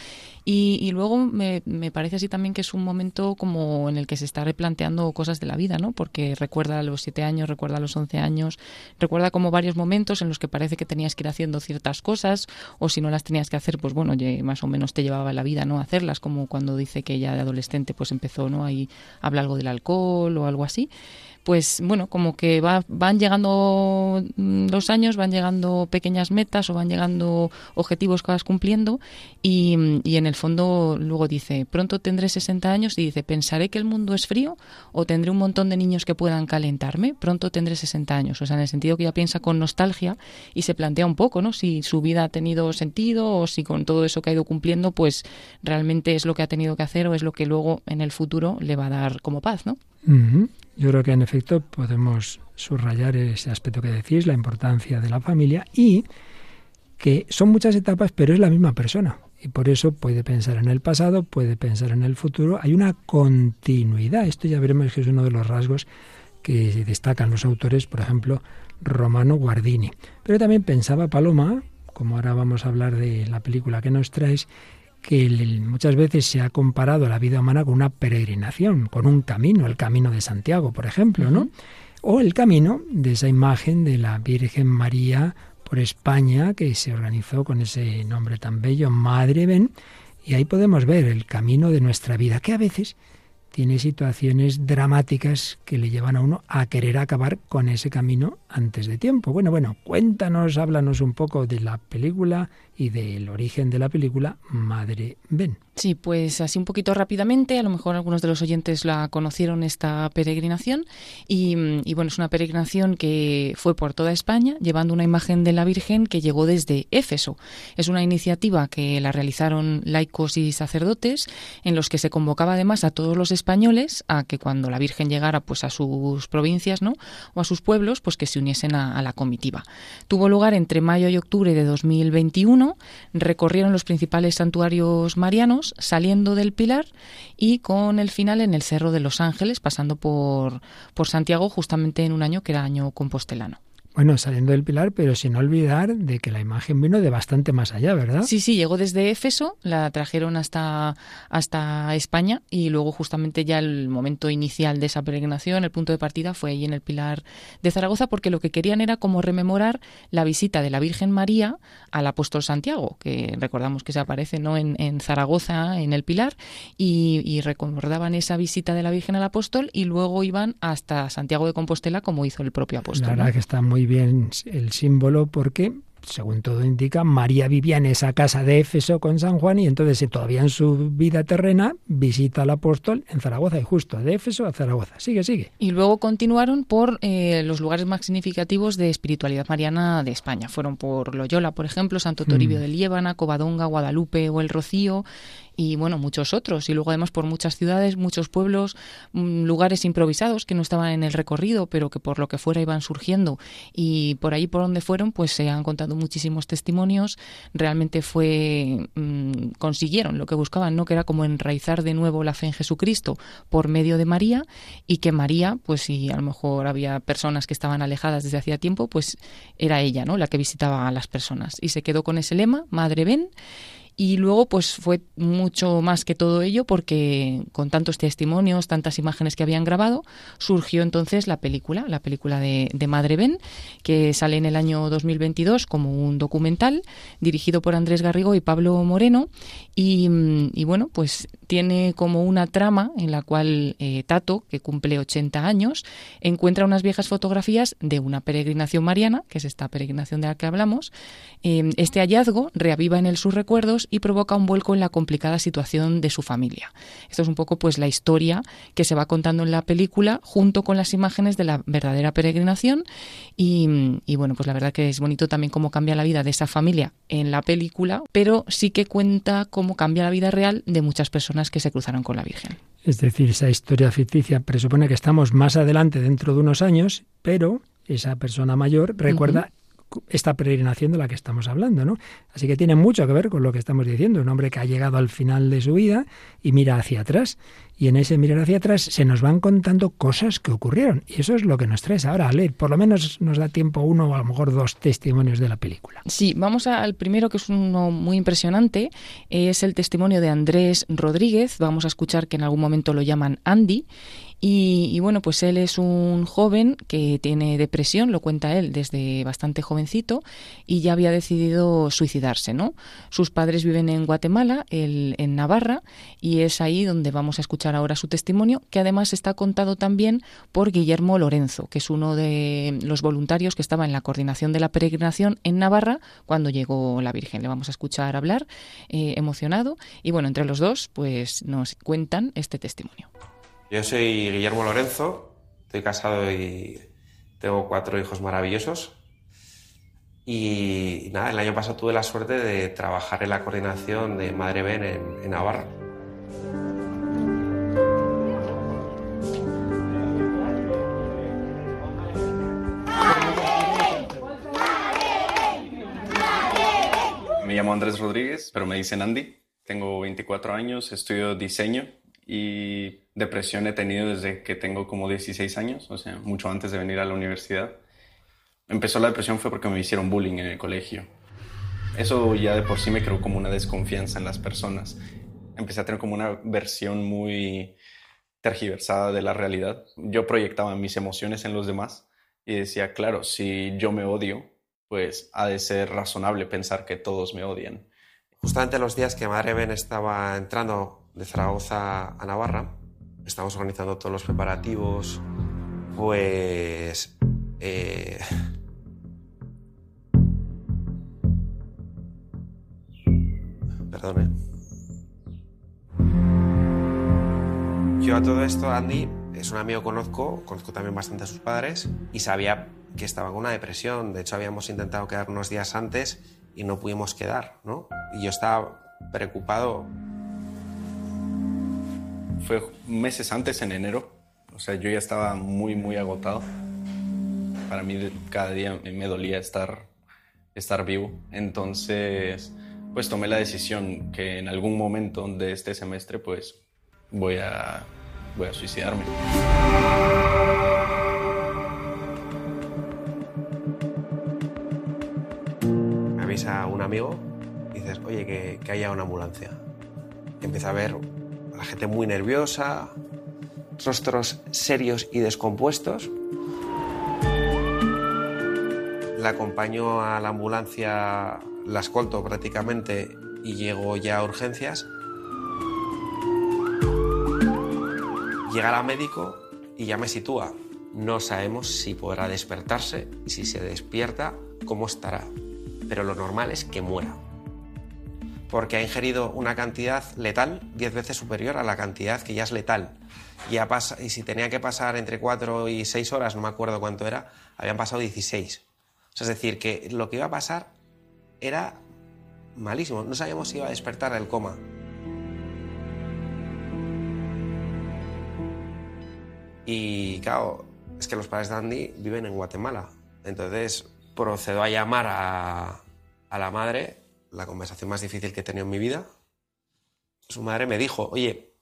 Y, y luego me, me, parece así también que es un momento como en el que se está replanteando cosas de la vida, ¿no? Porque recuerda a los siete años, recuerda a los once años, recuerda como varios momentos en los que parece que tenías que ir haciendo ciertas cosas o si no las tenías que hacer, pues bueno, más o menos te llevaba la vida, ¿no? Hacerlas como cuando dice que ya de adolescente pues empezó, ¿no? Ahí habla algo del alcohol o algo así pues bueno, como que va, van llegando los años, van llegando pequeñas metas o van llegando objetivos que vas cumpliendo y, y, en el fondo luego dice, pronto tendré 60 años y dice, pensaré que el mundo es frío o tendré un montón de niños que puedan calentarme, pronto tendré 60 años, o sea, en el sentido que ya piensa con nostalgia y se plantea un poco, ¿no? Si su vida ha tenido sentido o si con todo eso que ha ido cumpliendo, pues realmente es lo que ha tenido que hacer o es lo que luego en el futuro le va a dar como paz, ¿no? Uh. Yo creo que en efecto podemos subrayar ese aspecto que decís, la importancia de la familia y que son muchas etapas, pero es la misma persona. Y por eso puede pensar en el pasado, puede pensar en el futuro. Hay una continuidad. Esto ya veremos que es uno de los rasgos que destacan los autores, por ejemplo, Romano Guardini. Pero también pensaba Paloma, como ahora vamos a hablar de la película que nos traes, que muchas veces se ha comparado la vida humana con una peregrinación, con un camino, el camino de Santiago, por ejemplo, ¿no? O el camino de esa imagen de la Virgen María por España, que se organizó con ese nombre tan bello, Madre Ven, y ahí podemos ver el camino de nuestra vida, que a veces tiene situaciones dramáticas que le llevan a uno a querer acabar con ese camino antes de tiempo. Bueno, bueno, cuéntanos, háblanos un poco de la película y del origen de la película Madre Ven. Sí, pues así un poquito rápidamente, a lo mejor algunos de los oyentes la conocieron esta peregrinación y, bueno, es una peregrinación que fue por toda España llevando una imagen de la Virgen que llegó desde Éfeso. Es una iniciativa que la realizaron laicos y sacerdotes en los que se convocaba además a todos los españoles a que cuando la Virgen llegara pues a sus provincias, ¿no? o a sus pueblos, pues que se uniesen a la comitiva. Tuvo lugar entre mayo y octubre de 2021, recorrieron los principales santuarios marianos saliendo del Pilar y con el final en el Cerro de los Ángeles, pasando por, por Santiago justamente en un año que era año compostelano. Bueno, saliendo del Pilar, pero sin olvidar de que la imagen vino de bastante más allá, ¿verdad? Sí, sí, llegó desde Éfeso, la trajeron hasta, hasta España y luego justamente ya el momento inicial de esa peregrinación, el punto de partida fue ahí en el Pilar de Zaragoza, porque lo que querían era como rememorar la visita de la Virgen María al apóstol Santiago, que recordamos que se aparece ¿no? en, en Zaragoza, en el Pilar, y, y recordaban esa visita de la Virgen al apóstol y luego iban hasta Santiago de Compostela como hizo el propio apóstol. La verdad que está muy bien el símbolo porque según todo indica, María vivía en esa casa de Éfeso con San Juan y entonces todavía en su vida terrena visita al apóstol en Zaragoza y justo de Éfeso a Zaragoza. Sigue, sigue. Y luego continuaron por eh, los lugares más significativos de espiritualidad mariana de España. Fueron por Loyola, por ejemplo, Santo Toribio mm. de Liébana, Covadonga, Guadalupe o El Rocío y bueno, muchos otros. Y luego además por muchas ciudades, muchos pueblos, mm, lugares improvisados que no estaban en el recorrido, pero que por lo que fuera iban surgiendo. Y por ahí por donde fueron, pues se han contado muchísimos testimonios. Realmente fue, mm, consiguieron lo que buscaban, ¿no? Que era como enraizar de nuevo la fe en Jesucristo por medio de María y que María, pues si a lo mejor había personas que estaban alejadas desde hacía tiempo, pues era ella, ¿no? La que visitaba a las personas. Y se quedó con ese lema, Madre ven, y luego, pues fue mucho más que todo ello, porque con tantos testimonios, tantas imágenes que habían grabado, surgió entonces la película, la película de, Madre Ben, que sale en el año 2022 como un documental dirigido por Andrés Garrigo y Pablo Moreno. Y, y bueno, pues tiene como una trama en la cual eh, Tato, que cumple 80 años, encuentra unas viejas fotografías de una peregrinación mariana, que es esta peregrinación de la que hablamos. Eh, este hallazgo reaviva en él sus recuerdos y provoca un vuelco en la complicada situación de su familia. Esto es un poco pues la historia que se va contando en la película junto con las imágenes de la verdadera peregrinación y, y bueno, pues la verdad que es bonito también cómo cambia la vida de esa familia en la película, pero sí que cuenta cómo cambia la vida real de muchas personas que se cruzaron con la Virgen. Es decir, esa historia ficticia presupone que estamos más adelante dentro de unos años, pero esa persona mayor recuerda esta peregrinación de la que estamos hablando, ¿no? Así que tiene mucho que ver con lo que estamos diciendo, un hombre que ha llegado al final de su vida y mira hacia atrás, y en ese mirar hacia atrás se nos van contando cosas que ocurrieron, y eso es lo que nos traes ahora. A leer, por lo menos nos da tiempo uno o a lo mejor dos testimonios de la película. Sí, vamos al primero que es uno muy impresionante, es el testimonio de Andrés Rodríguez, vamos a escuchar que en algún momento lo llaman Andy, y, bueno, pues él es un joven que tiene depresión, lo cuenta él desde bastante jovencito, y ya había decidido suicidarse, ¿no? Sus padres viven en Guatemala, él en Navarra, y es ahí donde vamos a escuchar ahora su testimonio, que además está contado también por Guillermo Lorenzo, que es uno de los voluntarios que estaba en la coordinación de la peregrinación en Navarra cuando llegó la Virgen. Le vamos a escuchar hablar, eh, emocionado, y bueno, entre los dos, pues nos cuentan este testimonio. Yo soy Guillermo Lorenzo, estoy casado y tengo cuatro hijos maravillosos. Y nada, el año pasado tuve la suerte de trabajar en la coordinación de Madre Ben en, Navarra. Me llamo Andrés Rodríguez, pero me dicen Andy. Tengo 24 años, estudio diseño y depresión he tenido desde que tengo como 16 años, o sea, mucho antes de venir a la universidad. Empezó la depresión fue porque me hicieron bullying en el colegio. Eso ya de por sí me creó como una desconfianza en las personas. Empecé a tener como una versión muy tergiversada de la realidad. Yo proyectaba mis emociones en los demás y decía, claro, si yo me odio, pues ha de ser razonable pensar que todos me odian. Justamente los días que Madre Ben estaba entrando de Zaragoza a Navarra, estamos organizando todos los preparativos, pues... Eh... Perdón, ¿eh? Yo a todo esto, Andy, es un amigo que conozco, conozco también bastante a sus padres y sabía que estaba con una depresión. De hecho, habíamos intentado quedar unos días antes y no pudimos quedar, ¿no? Y yo estaba preocupado fue meses antes, en enero. O sea, yo ya estaba muy, muy agotado. Para mí cada día me dolía estar, estar vivo. Entonces, pues tomé la decisión que en algún momento de este semestre, pues voy a, voy a suicidarme. avisa un amigo y dices, oye, que, que haya una ambulancia. empieza a ver la gente muy nerviosa, rostros serios y descompuestos. La acompaño a la ambulancia, la escolto prácticamente y llego ya a urgencias. Llega la médico y ya me sitúa. No sabemos si podrá despertarse si se despierta, cómo estará. Pero lo normal es que muera. Porque ha ingerido una cantidad letal 10 veces superior a la cantidad que ya es letal. Y, si tenía que pasar entre 4 y 6 horas, no me acuerdo cuánto era, habían pasado 16. es decir, que lo que iba a pasar era malísimo. No sabíamos si iba a despertar del coma. Y claro, es que los padres de Andy viven en Guatemala. Entonces procedo a llamar a la madre, la conversación más difícil que he tenido en mi vida. Su madre me dijo, oye,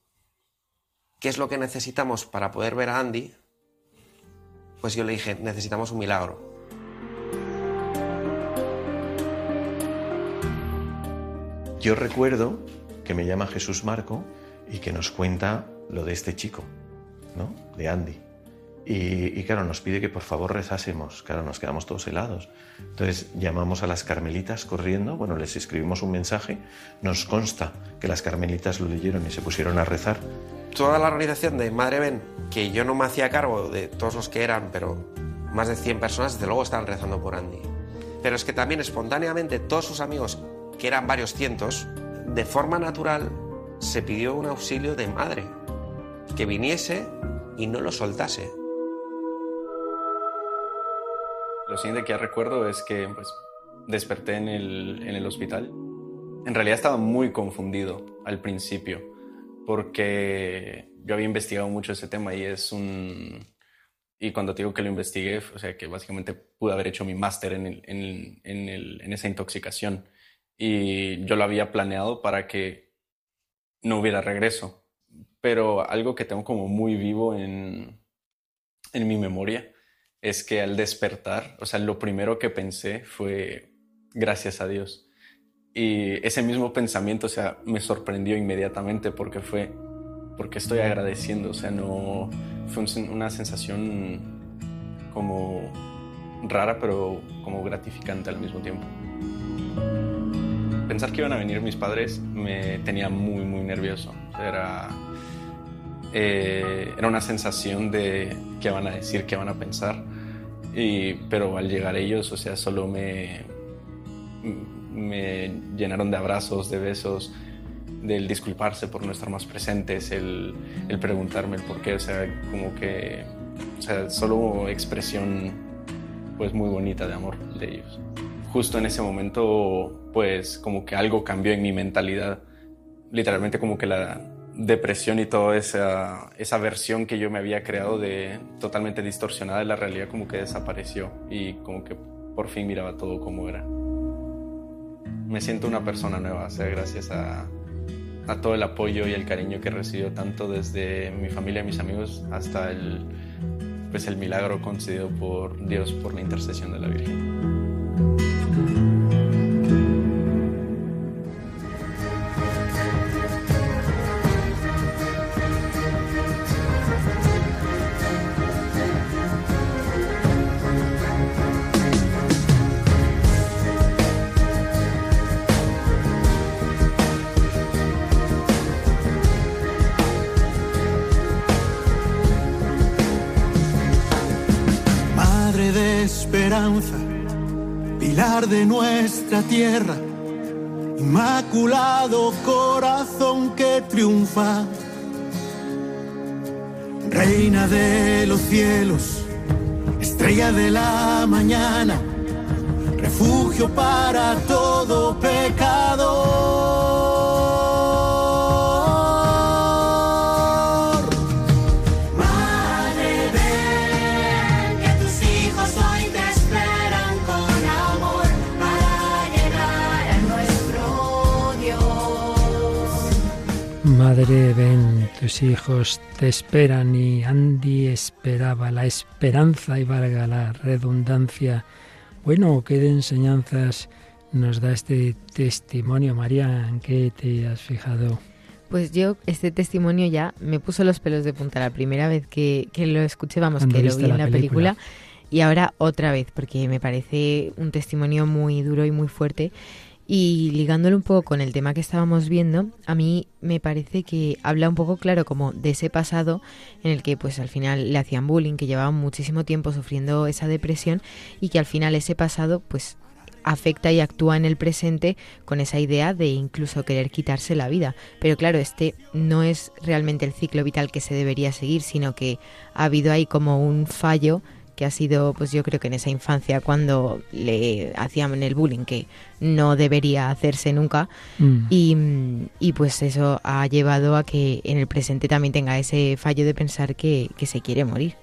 ¿qué es lo que necesitamos para poder ver a Andy? Pues yo le dije, necesitamos un milagro. Yo recuerdo que me llama Jesús Marco y que nos cuenta lo de este chico, ¿no? De Andy. Y, claro, nos pide que por favor rezásemos. Claro, nos quedamos todos helados. Entonces llamamos a las carmelitas corriendo, bueno, les escribimos un mensaje, nos consta que las carmelitas lo leyeron y se pusieron a rezar. Toda la organización de Madre Ben, que yo no me hacía cargo de todos los que eran, pero más de 100 personas, desde luego estaban rezando por Andy. Pero es que también espontáneamente todos sus amigos, que eran varios cientos, de forma natural se pidió un auxilio de madre, que viniese y no lo soltase. Lo siguiente que ya recuerdo es que pues, desperté en el, en el hospital. En realidad estaba muy confundido al principio porque yo había investigado mucho ese tema y es un... Y cuando te digo que lo investigué, o sea, que básicamente pude haber hecho mi máster en, en, en, en, esa intoxicación. Y yo lo había planeado para que no hubiera regreso. Pero algo que tengo como muy vivo en, en mi memoria es que al despertar, o sea, lo primero que pensé fue gracias a Dios. Y ese mismo pensamiento, o sea, me sorprendió inmediatamente porque fue, porque estoy agradeciendo, o sea, no, fue una sensación como rara, pero como gratificante al mismo tiempo. Pensar que iban a venir mis padres me tenía muy, muy nervioso. Era, eh, era una sensación de qué van a decir, qué van a pensar. Y, pero al llegar ellos, o sea, solo me, me llenaron de abrazos, de besos, del disculparse por no estar más presentes, el, el preguntarme el por qué, o sea, como que, o sea, solo expresión pues muy bonita de amor de ellos. Justo en ese momento, pues como que algo cambió en mi mentalidad, literalmente como que la, depresión y toda esa, esa versión que yo me había creado de totalmente distorsionada de la realidad como que desapareció y como que por fin miraba todo como era. Me siento una persona nueva, gracias a, a todo el apoyo y el cariño que he recibido tanto desde mi familia y mis amigos hasta el, pues el milagro concedido por Dios por la intercesión de la Virgen. Pilar de nuestra tierra, inmaculado corazón que triunfa, reina de los cielos, estrella de la mañana, refugio para todo pecador. Madre, ven, tus hijos te esperan y Andy esperaba la esperanza y valga la redundancia. Bueno, qué de enseñanzas nos da este testimonio. María, ¿en qué te has fijado? Pues yo, este testimonio ya me puso los pelos de punta la primera vez que, lo escuché, vamos, que lo vi en la película. y ahora otra vez, porque me parece un testimonio muy duro y muy fuerte. Y ligándolo un poco con el tema que estábamos viendo, a mí me parece que habla un poco claro como de ese pasado en el que pues al final le hacían bullying, que llevaba muchísimo tiempo sufriendo esa depresión y que al final ese pasado pues afecta y actúa en el presente con esa idea de incluso querer quitarse la vida. Pero claro, este no es realmente el ciclo vital que se debería seguir, sino que ha habido ahí como un fallo que ha sido, pues yo creo que en esa infancia cuando le hacían el bullying, que no debería hacerse nunca, mm. y, y, pues eso ha llevado a que en el presente también tenga ese fallo de pensar que, que se quiere morir.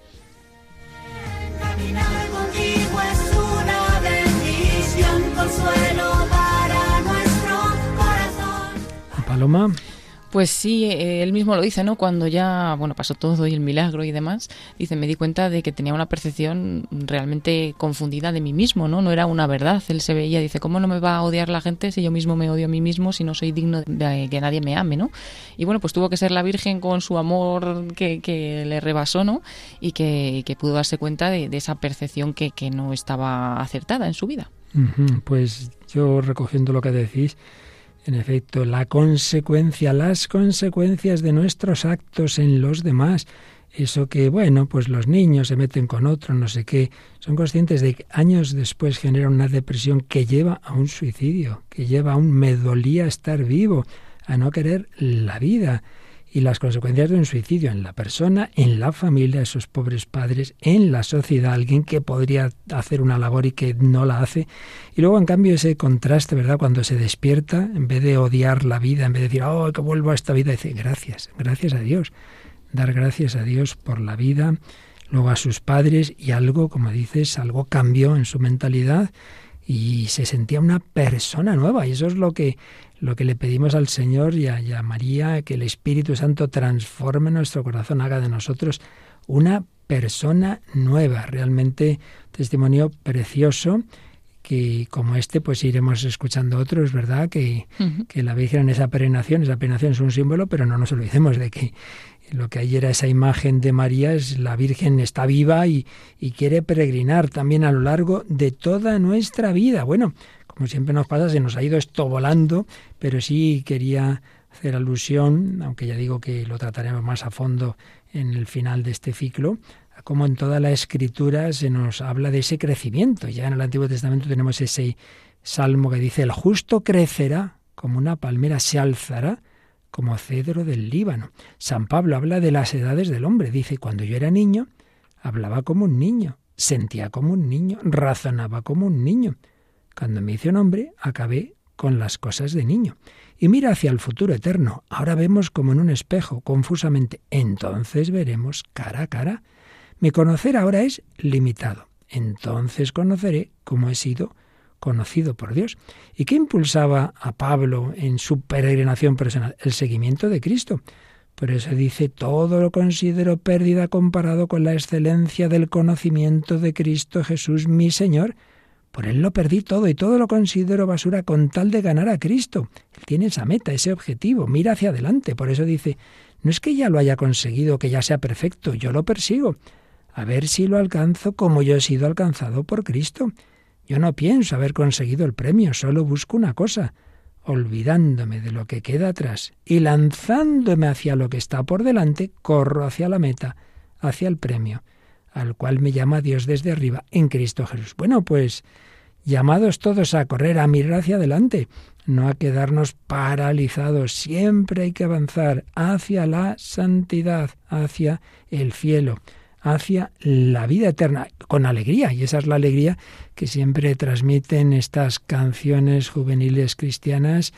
Paloma. Pues sí, eh, él mismo lo dice, ¿no? Cuando ya, bueno, pasó todo y el milagro y demás, dice, me di cuenta de que tenía una percepción realmente confundida de mí mismo, ¿no? No era una verdad. Él se veía, dice, ¿cómo no me va a odiar la gente si yo mismo me odio a mí mismo, si no soy digno de que nadie me ame, ¿no? Y bueno, pues tuvo que ser la Virgen con su amor que, que le rebasó, ¿no? Y que, que pudo darse cuenta de, de esa percepción que, que no estaba acertada en su vida. Pues yo recogiendo lo que decís, en efecto, la consecuencia, las consecuencias de nuestros actos en los demás, eso que, bueno, pues los niños se meten con otros, no sé qué, son conscientes de que años después genera una depresión que lleva a un suicidio, que lleva a un me dolía estar vivo, a no querer la vida y las consecuencias de un suicidio en la persona, en la familia, esos pobres padres, en la sociedad, alguien que podría hacer una labor y que no la hace. Y luego, en cambio, ese contraste, ¿verdad? Cuando se despierta, en vez de odiar la vida, en vez de decir, oh, que vuelvo a esta vida, dice, gracias, gracias a Dios. Dar gracias a Dios por la vida, luego a sus padres y algo, como dices, algo cambió en su mentalidad y se sentía una persona nueva. Y eso es lo que lo que le pedimos al Señor y a, María, que el Espíritu Santo transforme nuestro corazón, haga de nosotros una persona nueva. Realmente testimonio precioso que como este pues iremos escuchando otros, ¿verdad? Que, que la Virgen en esa peregrinación, esa peregrinación es un símbolo, pero no nos olvidemos de que lo que ayer era esa imagen de María es la Virgen está viva y, y quiere peregrinar también a lo largo de toda nuestra vida. Bueno, como siempre nos pasa, se nos ha ido esto volando, pero sí quería hacer alusión, aunque ya digo que lo trataremos más a fondo en el final de este ciclo, a cómo en toda la escritura se nos habla de ese crecimiento. Ya en el Antiguo Testamento tenemos ese salmo que dice, el justo crecerá como una palmera, se alzará como cedro del Líbano. San Pablo habla de las edades del hombre. Dice, cuando yo era niño, hablaba como un niño, sentía como un niño, razonaba como un niño. Cuando me hice un hombre, acabé con las cosas de niño. Y mira hacia el futuro eterno. Ahora vemos como en un espejo, confusamente. Entonces veremos cara a cara. Mi conocer ahora es limitado. Entonces conoceré cómo he sido conocido por Dios. ¿Y qué impulsaba a Pablo en su peregrinación personal? El seguimiento de Cristo. Por eso dice, todo lo considero pérdida comparado con la excelencia del conocimiento de Cristo Jesús mi Señor por él lo perdí todo y todo lo considero basura con tal de ganar a Cristo. Él tiene esa meta, ese objetivo, mira hacia adelante. Por eso dice, no es que ya lo haya conseguido, que ya sea perfecto, yo lo persigo. A ver si lo alcanzo como yo he sido alcanzado por Cristo. Yo no pienso haber conseguido el premio, solo busco una cosa, olvidándome de lo que queda atrás y lanzándome hacia lo que está por delante, corro hacia la meta, hacia el premio al cual me llama Dios desde arriba en Cristo Jesús. Bueno, pues llamados todos a correr, a mirar hacia adelante, no a quedarnos paralizados. Siempre hay que avanzar hacia la santidad, hacia el cielo, hacia la vida eterna, con alegría. Y esa es la alegría que siempre transmiten estas canciones juveniles cristianas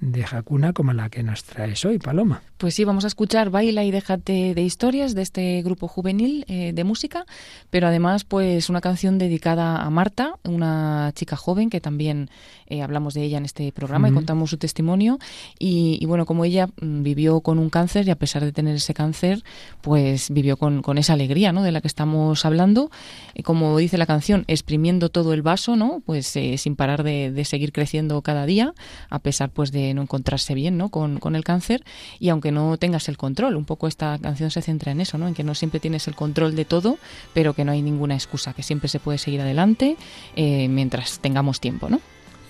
de Jacuna como la que nos traes hoy, Paloma. Pues sí, vamos a escuchar Baila y déjate de historias de este grupo juvenil eh, de música, pero además pues una canción dedicada a Marta, una chica joven que también eh, hablamos de ella en este programa y contamos su testimonio y, bueno, como ella mm, vivió con un cáncer y a pesar de tener ese cáncer, pues vivió con, con esa alegría, ¿no? De la que estamos hablando, como dice la canción, exprimiendo todo el vaso, ¿no? Pues eh, sin parar de, de seguir creciendo cada día, a pesar pues de no encontrarse bien ¿no? Con, con, el cáncer y aunque no tengas el control, un poco esta canción se centra en eso, ¿no? en que no siempre tienes el control de todo, pero que no hay ninguna excusa, que siempre se puede seguir adelante eh, mientras tengamos tiempo. ¿no?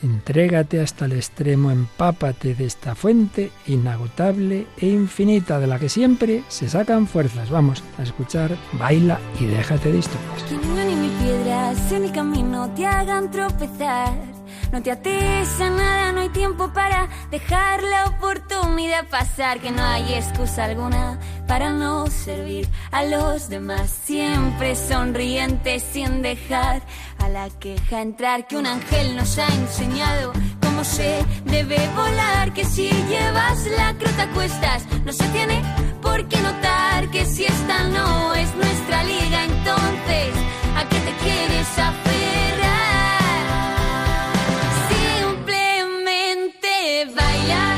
Entrégate hasta el extremo, empápate de esta fuente inagotable e infinita de la que siempre se sacan fuerzas. Vamos a escuchar, baila y déjate de historias. Que ni piedras en el camino te hagan tropezar no te ates nada, no hay tiempo para dejar la oportunidad pasar, que no hay excusa alguna para no servir a los demás. Siempre sonriente sin dejar a la queja entrar, que un ángel nos ha enseñado cómo se debe volar, que si llevas la crota cuestas, no se tiene por qué notar que si esta no es nuestra liga, entonces, ¿a qué te quieres aferrar? Entrégate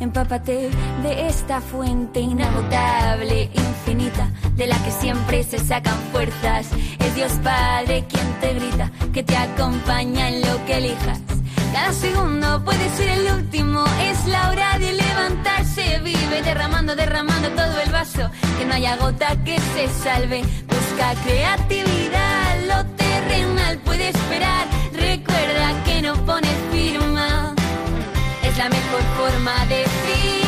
empápate de esta fuente inagotable, infinita, de la que siempre se sacan fuerzas. Es Dios Padre quien te grita, que te acompaña en lo que elijas. Cada segundo puede ser el último, es la hora de levantarse, vive derramando, derramando todo el vaso, que no haya gota que se salve, busca creatividad, lo terrenal puede esperar, recuerda que no pones es la mejor forma de firmar.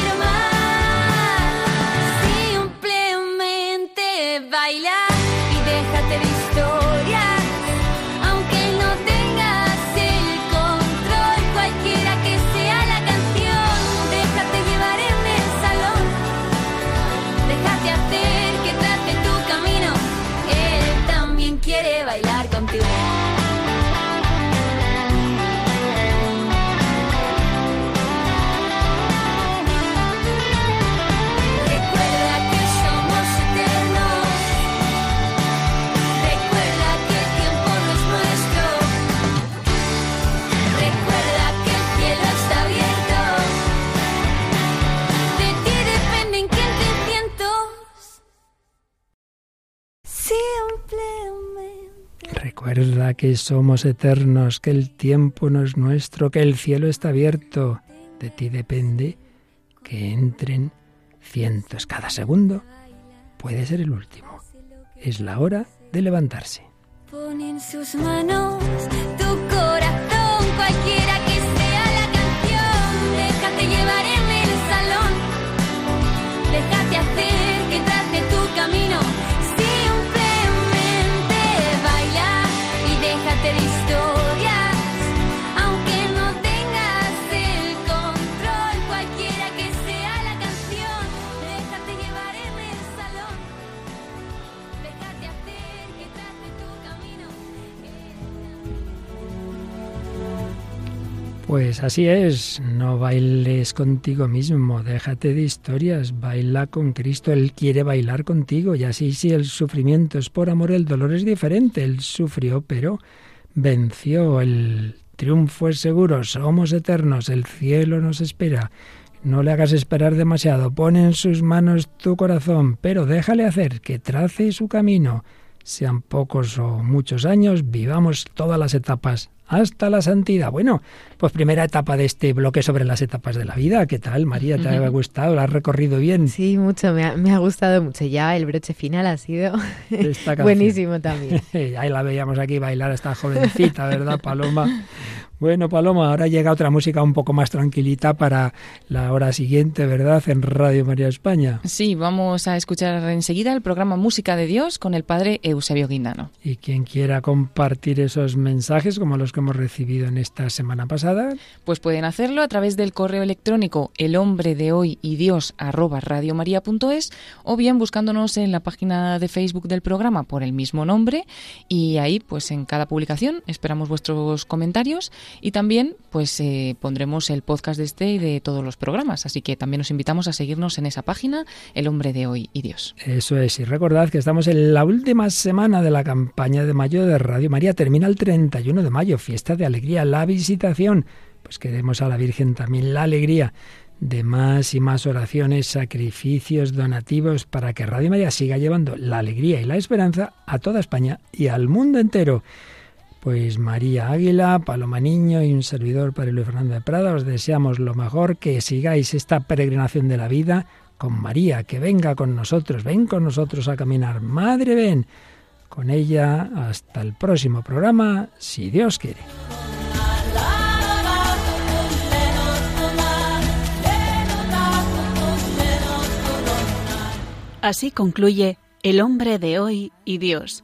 Recuerda que somos eternos, que el tiempo no es nuestro, que el cielo está abierto. De ti depende que entren cientos cada segundo. Puede ser el último. Es la hora de levantarse. Pon sus manos tu corazón, Pues así es, no bailes contigo mismo, déjate de historias, baila con Cristo, Él quiere bailar contigo y así si el sufrimiento es por amor, el dolor es diferente, Él sufrió pero venció, el triunfo es seguro, somos eternos, el cielo nos espera. No le hagas esperar demasiado, pon en sus manos tu corazón, pero déjale hacer, que trace su camino. Sean pocos o muchos años, vivamos todas las etapas hasta la santidad. Bueno, pues primera etapa de este bloque sobre las etapas de la vida. ¿Qué tal, María? ¿Te ha gustado? ¿La has recorrido bien? Sí, mucho. Me ha, me ha gustado mucho. Ya el broche final ha sido buenísimo también. Ahí la veíamos aquí bailar a esta jovencita, ¿verdad, Paloma? Bueno, Paloma, ahora llega otra música un poco más tranquilita para la hora siguiente, ¿verdad? En Radio María España. Sí, vamos a escuchar enseguida el programa Música de Dios con el padre Eusebio Guindano. Y quien quiera compartir esos mensajes como los que hemos recibido en esta semana pasada, pues pueden hacerlo a través del correo electrónico el hombre de hoy y Dios arroba radiomaria.es o bien buscándonos en la página de Facebook del programa por el mismo nombre y ahí pues en cada publicación esperamos vuestros comentarios y también pues eh, pondremos el podcast de este y de todos los programas. Así que también os invitamos a seguirnos en esa página, El Hombre de Hoy y Dios. Eso es. Y recordad que estamos en la última semana de la campaña de mayo de Radio María. Termina el 31 de mayo, fiesta de alegría, la visitación. Pues que demos a la Virgen también la alegría de más y más oraciones, sacrificios, donativos, para que Radio María siga llevando la alegría y la esperanza a toda España y al mundo entero. Pues María Águila, Paloma Niño y un servidor para Luis Fernando de Prada, os deseamos lo mejor, que sigáis esta peregrinación de la vida con María, que venga con nosotros, ven con nosotros a caminar. Madre, ven con ella hasta el próximo programa, si Dios quiere. Así concluye El hombre de hoy y Dios